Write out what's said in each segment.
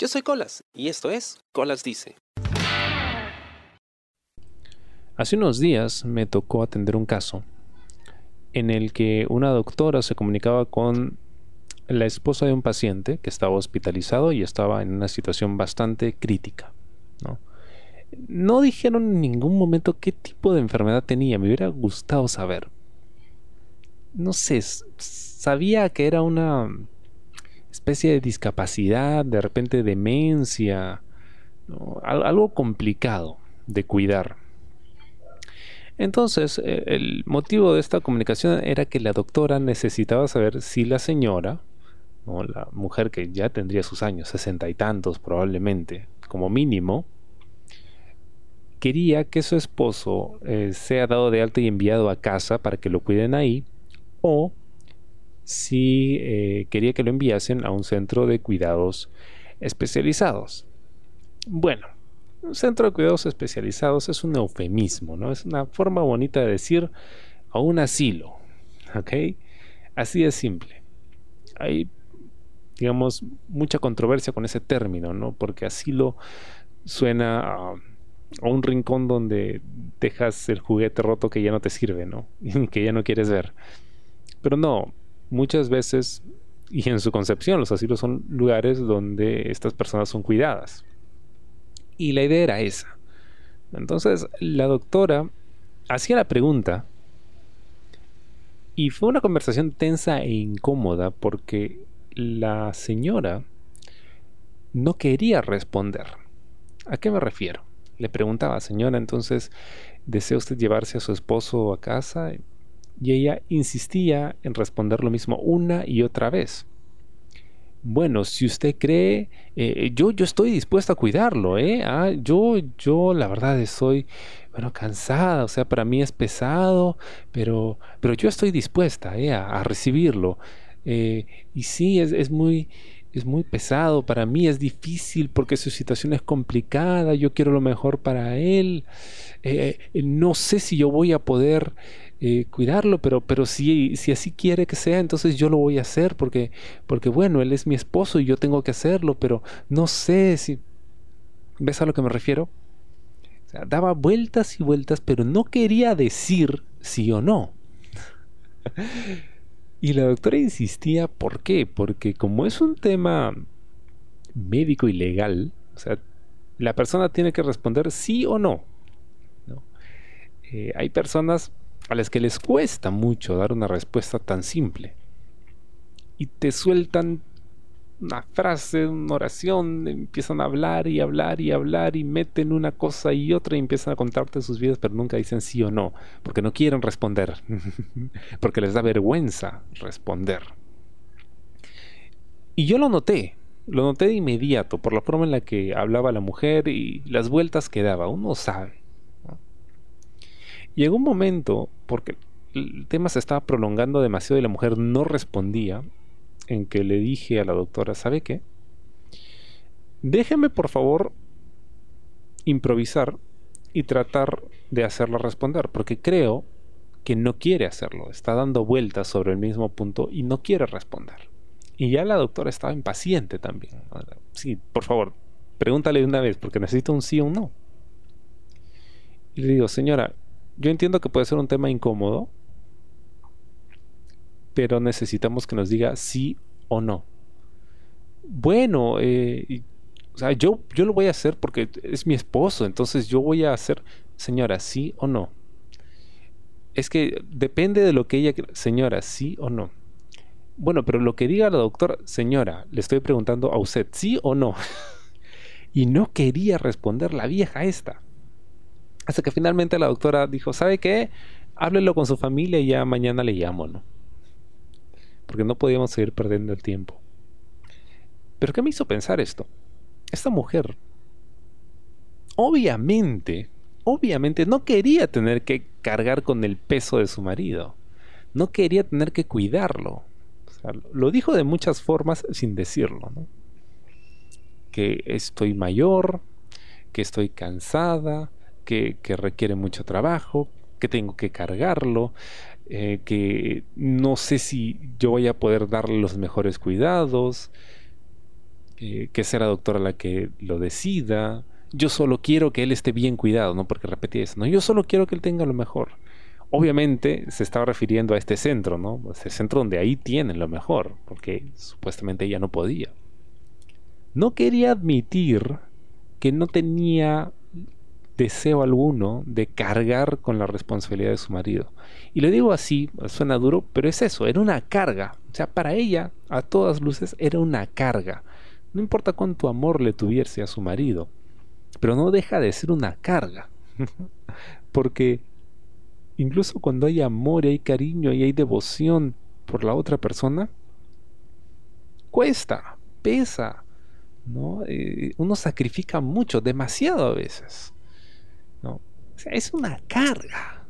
Yo soy Colas y esto es Colas Dice. Hace unos días me tocó atender un caso en el que una doctora se comunicaba con la esposa de un paciente que estaba hospitalizado y estaba en una situación bastante crítica. ¿no? dijeron en ningún momento qué tipo de enfermedad tenía, me hubiera gustado saber. No sé, sabía que era una especie de discapacidad, de repente demencia, algo complicado de cuidar. Entonces, e, el motivo de esta comunicación era que la doctora necesitaba saber si la señora, la mujer que ya tendría sus años, sesenta y tantos probablemente, como mínimo, quería que su esposo eh, sea dado de alta y enviado a casa para que lo cuiden ahí, o si eh, quería que lo enviasen a un centro de cuidados especializados. Bueno, un centro de cuidados especializados es un eufemismo, ¿no? Es una forma bonita de decir a un asilo, ¿ok? Así de simple. Hay, digamos, mucha controversia con ese término, ¿no? Porque asilo suena a, a un rincón donde dejas el juguete roto que ya no te sirve, ¿no? que ya no quieres ver. Pero no, muchas veces, y en su concepción, los asilos son lugares donde estas personas son cuidadas. Y la idea era esa. Entonces, la doctora hacía la pregunta y fue una conversación tensa e incómoda porque la señora no quería responder. ¿A qué me refiero? Le preguntaba, señora, entonces, ¿desea usted llevarse a su esposo a casa? Y ella insistía en responder lo mismo una y otra vez. Bueno, si usted cree, eh, yo, yo estoy dispuesta a cuidarlo, ¿eh? Ah, yo, yo, la verdad estoy, bueno, cansada, o sea, para mí es pesado, pero, pero yo estoy dispuesta, ¿eh? a, recibirlo. Eh, y sí, es, es muy, es muy pesado para mí, es difícil porque su situación es complicada, yo quiero lo mejor para él, eh, no sé si yo voy a poder eh, cuidarlo, pero, pero si, si así quiere que sea, entonces yo lo voy a hacer porque, porque, bueno, él es mi esposo y yo tengo que hacerlo, pero no sé si... ¿Ves a lo que me refiero? daba vueltas y vueltas, pero no quería decir sí o no. y la doctora insistía, ¿por qué? Porque como es un tema médico y legal, o sea, la persona tiene que responder sí o no. Eh, hay personas a las que les cuesta mucho dar una respuesta tan simple. Y te sueltan una frase, una oración, empiezan a hablar y hablar y hablar y meten una cosa y otra y empiezan a contarte sus vidas, pero nunca dicen sí o no, porque no quieren responder, porque les da vergüenza responder. Y yo lo noté, lo noté de inmediato por la forma en la que hablaba la mujer y las vueltas que daba, uno sabe. Llegó un momento, porque el tema se estaba prolongando demasiado y la mujer no respondía, en que le dije a la doctora, ¿sabe qué? Déjeme por favor improvisar y tratar de hacerla responder, porque creo que no quiere hacerlo, está dando vueltas sobre el mismo punto y no quiere responder. Y ya la doctora estaba impaciente también. Sí, por favor, pregúntale de una vez, porque necesito un sí o un no. Y le digo, señora, yo entiendo que puede ser un tema incómodo, pero necesitamos que nos diga sí o no. Bueno, eh, o sea, yo, yo lo voy a hacer porque es mi esposo, entonces yo voy a hacer, señora, sí o no. Es que depende de lo que ella, señora, sí o no. Bueno, pero lo que diga la doctora, señora, le estoy preguntando a usted, sí o no. y no quería responder la vieja esta. Hasta que finalmente la doctora dijo, ¿sabe qué? Háblelo con su familia y ya mañana le llamo, ¿no? Porque no podíamos seguir perdiendo el tiempo. Pero ¿qué me hizo pensar esto? Esta mujer, obviamente, obviamente no quería tener que cargar con el peso de su marido. No quería tener que cuidarlo. lo dijo de muchas formas sin decirlo, ¿no? Que estoy mayor, que estoy cansada, que, requiere mucho trabajo, que tengo que cargarlo, eh, que no sé si yo voy a poder darle los mejores cuidados. eh, que sea la doctora la que lo decida. Yo solo quiero que él esté bien cuidado, ¿no? Porque repetí eso, ¿no? Yo solo quiero que él tenga lo mejor. Obviamente se estaba refiriendo a este centro, ¿no? Este centro donde ahí tienen lo mejor, porque supuestamente ella no podía. No quería admitir que no tenía deseo alguno de cargar con la responsabilidad de su marido. Y lo digo así, suena duro, pero es eso, era una carga. O sea, para ella, a todas luces, era una carga. No importa cuánto amor le tuviese a su marido, pero no deja de ser una carga. Porque incluso cuando hay amor y hay cariño y hay devoción por la otra persona, cuesta, pesa, ¿no? Eh, uno sacrifica mucho, demasiado a veces. O sea, es una carga.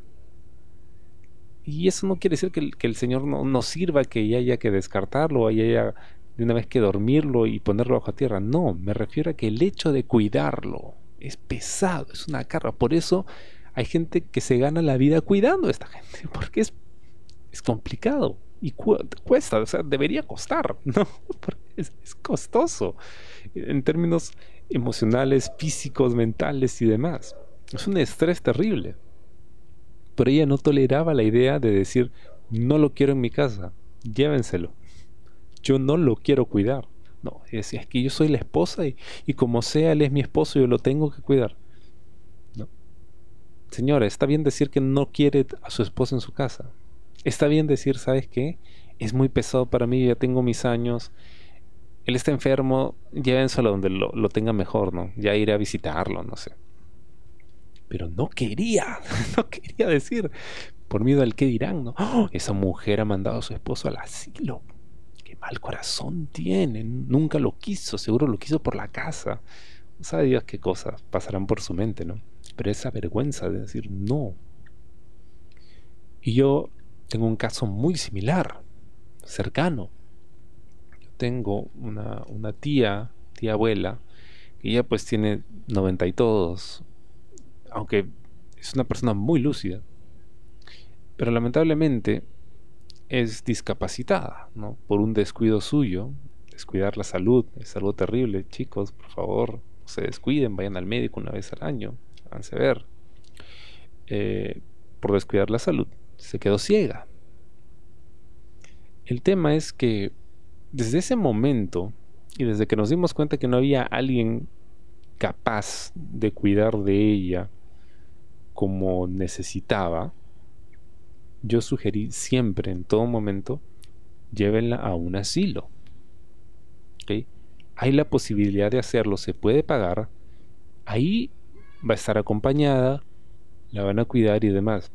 Y eso no quiere decir que el, Señor no, no, sirva, que haya que descartarlo, haya de una vez que dormirlo y ponerlo bajo tierra. No, me refiero a que el hecho de cuidarlo es pesado, es una carga. Por eso hay gente que se gana la vida cuidando a esta gente, porque es, es complicado y cuesta, o sea, debería costar, ¿no? Porque es costoso en términos emocionales, físicos, mentales y demás. Es un estrés terrible. Pero ella no toleraba la idea de decir, no lo quiero en mi casa, llévenselo. Yo no lo quiero cuidar. No, es, es que yo soy la esposa y, y, como sea, él es mi esposo, yo lo tengo que cuidar. No. Señora, está bien decir que no quiere a su esposa en su casa. Está bien decir, ¿sabes qué? Es muy pesado para mí, ya tengo mis años. Él está enfermo, llévenselo donde lo, lo tenga mejor, ¿no? Ya iré a visitarlo, no sé pero no quería, no quería decir, por miedo al que dirán, ¿no? ¡Oh! esa mujer ha mandado a su esposo al asilo. Qué mal corazón tiene, nunca lo quiso, seguro lo quiso por la casa. No sabe Dios qué cosas pasarán por su mente, ¿no? Pero esa vergüenza de decir no. Y yo tengo un caso muy similar, cercano. Yo tengo una, una tía, tía abuela, que ella pues tiene noventa y todos, aunque es una persona muy lúcida, pero lamentablemente es discapacitada, ¿no? Por un descuido suyo, descuidar la salud, es algo terrible, chicos, por favor, se descuiden, vayan al médico una vez al año, háganse ver. Eh, por descuidar la salud, se quedó ciega. El tema es que desde ese momento y desde que nos dimos cuenta que no había alguien capaz de cuidar de ella como necesitaba, yo sugerí siempre, en todo momento, llévenla a un asilo. Hay la posibilidad de hacerlo, se puede pagar, ahí va a estar acompañada, la van a cuidar y demás.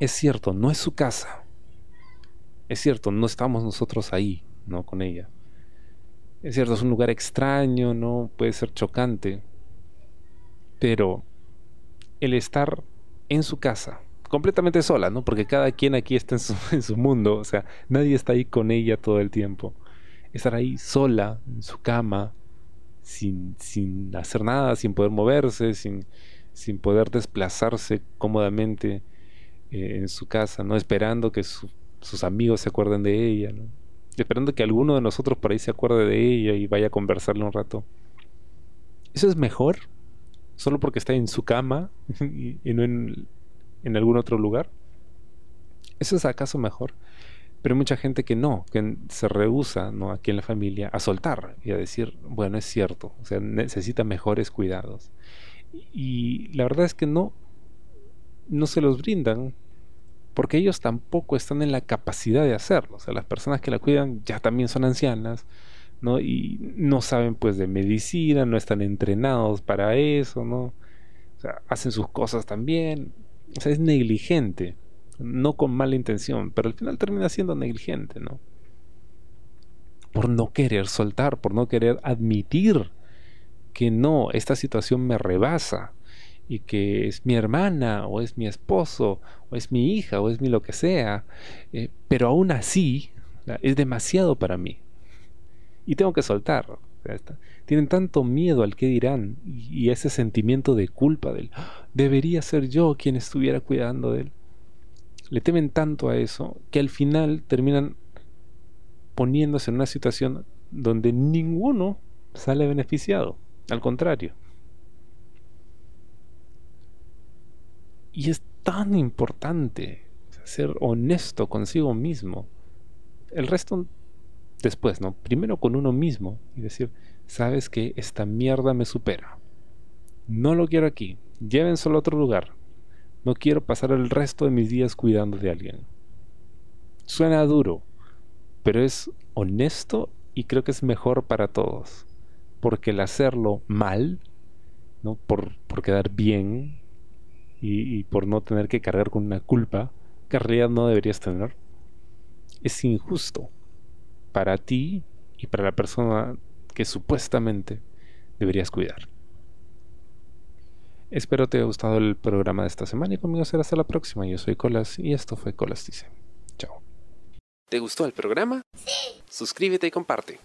Es cierto, no es su casa. Es cierto, no estamos nosotros ahí, ¿no? Con ella. Es cierto, es un lugar extraño, ¿no? Puede ser chocante. Pero el estar en su casa, completamente sola, ¿no? Porque cada quien aquí está en su, mundo, o sea, nadie está ahí con ella todo el tiempo. Estar ahí sola, en su cama, sin, sin hacer nada, sin poder moverse, sin, sin poder desplazarse cómodamente eh, en su casa, ¿no? Esperando que sus amigos se acuerden de ella. Esperando que alguno de nosotros por ahí se acuerde de ella y vaya a conversarle un rato. ¿Eso es mejor? Solo porque está en su cama y, no en, en, algún otro lugar. ¿Eso es acaso mejor? Pero hay mucha gente que no, que se rehúsa ¿no? aquí en la familia a soltar y a decir, bueno, es cierto, o sea, necesita mejores cuidados. Y la verdad es que no, no se los brindan porque ellos tampoco están en la capacidad de hacerlo. O sea, las personas que la cuidan ya también son ancianas, ¿no? Y no saben pues de medicina, no están entrenados para eso, ¿no? O sea, hacen sus cosas también. O sea, es negligente, no con mala intención, pero al final termina siendo negligente, ¿no? Por no querer soltar, por no querer admitir que no, esta situación me rebasa y que es mi hermana o es mi esposo o es mi hija o es mi lo que sea, eh, pero aún así es demasiado para mí y tengo que soltar. Tienen tanto miedo al que dirán y ese sentimiento de culpa del ah, debería ser yo quien estuviera cuidando de él. Le temen tanto a eso que al final terminan poniéndose en una situación donde ninguno sale beneficiado. Al contrario. Y es tan importante ser honesto consigo mismo. El resto después, ¿no? Primero con uno mismo y decir, sabes que esta mierda me supera. No lo quiero aquí. Llévenselo a otro lugar. No quiero pasar el resto de mis días cuidando de alguien. Suena duro, pero es honesto y creo que es mejor para todos. Porque el hacerlo mal, ¿no? por, por quedar bien y, y por no tener que cargar con una culpa que en realidad no deberías tener, es injusto para ti y para la persona que supuestamente deberías cuidar. Espero te haya gustado el programa de esta semana y conmigo será hasta la próxima. Yo soy Colas y esto fue Colas Dice. Chao. ¿Te gustó el programa? Sí. Suscríbete y comparte.